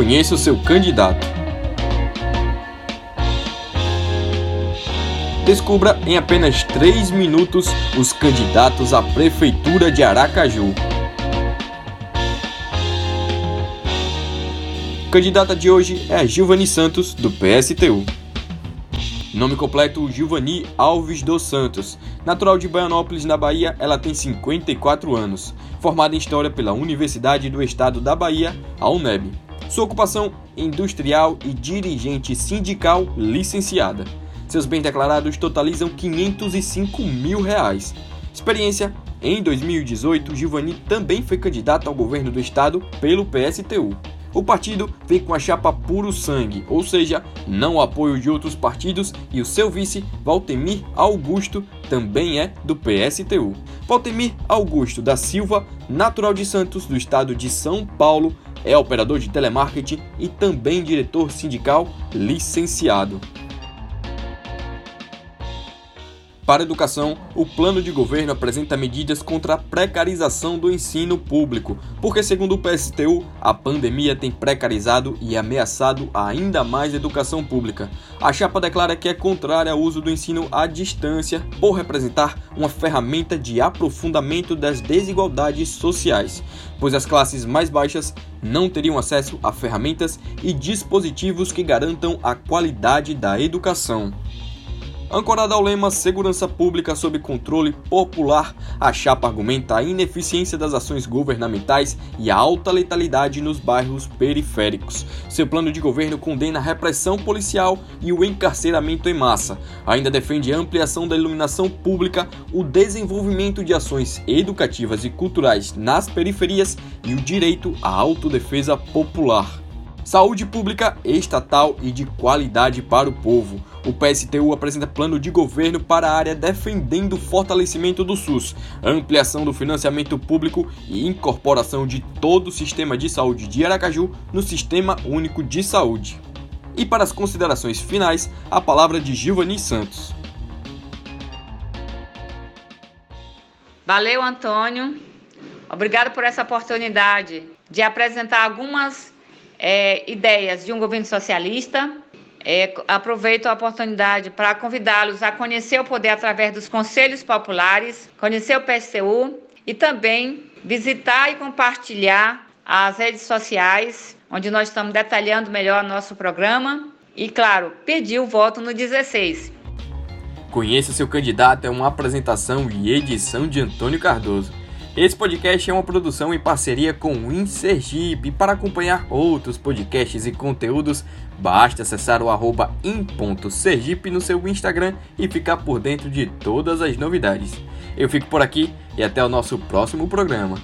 Conheça o seu candidato. Descubra em apenas 3 minutos os candidatos à Prefeitura de Aracaju. Candidata de hoje é a Gilvani Santos, do PSTU. Nome completo Gilvani Alves dos Santos. Natural de Baianópolis, na Bahia, ela tem 54 anos. Formada em História pela Universidade do Estado da Bahia, a UNEB. Sua ocupação industrial e dirigente sindical licenciada. Seus bens declarados totalizam 505 mil reais. Experiência em 2018, Gilvani também foi candidata ao governo do estado pelo PSTU. O partido vem com a chapa puro sangue, ou seja, não apoio de outros partidos, e o seu vice, Valtemir Augusto, também é do PSTU. Valtemir Augusto da Silva, natural de Santos, do estado de São Paulo, é operador de telemarketing e também diretor sindical licenciado. Para a educação, o plano de governo apresenta medidas contra a precarização do ensino público, porque, segundo o PSTU, a pandemia tem precarizado e ameaçado ainda mais a educação pública. A chapa declara que é contrária ao uso do ensino à distância, por representar uma ferramenta de aprofundamento das desigualdades sociais, pois as classes mais baixas não teriam acesso a ferramentas e dispositivos que garantam a qualidade da educação. Ancorada ao lema Segurança Pública sob controle popular, a chapa argumenta a ineficiência das ações governamentais e a alta letalidade nos bairros periféricos. Seu plano de governo condena a repressão policial e o encarceramento em massa. Ainda defende a ampliação da iluminação pública, o desenvolvimento de ações educativas e culturais nas periferias e o direito à autodefesa popular. Saúde pública estatal e de qualidade para o povo. O PSTU apresenta plano de governo para a área defendendo o fortalecimento do SUS, ampliação do financiamento público e incorporação de todo o sistema de saúde de Aracaju no Sistema Único de Saúde. E para as considerações finais, a palavra de Gilvani Santos. Valeu, Antônio. Obrigado por essa oportunidade de apresentar algumas é, ideias de um governo socialista. É, aproveito a oportunidade para convidá-los a conhecer o poder através dos conselhos populares, conhecer o PSTU e também visitar e compartilhar as redes sociais, onde nós estamos detalhando melhor nosso programa. E, claro, pedir o voto no 16. Conheça seu candidato é uma apresentação e edição de Antônio Cardoso. Esse podcast é uma produção em parceria com o InSergipe. Para acompanhar outros podcasts e conteúdos, basta acessar o arroba in.sergipe no seu Instagram e ficar por dentro de todas as novidades. Eu fico por aqui e até o nosso próximo programa.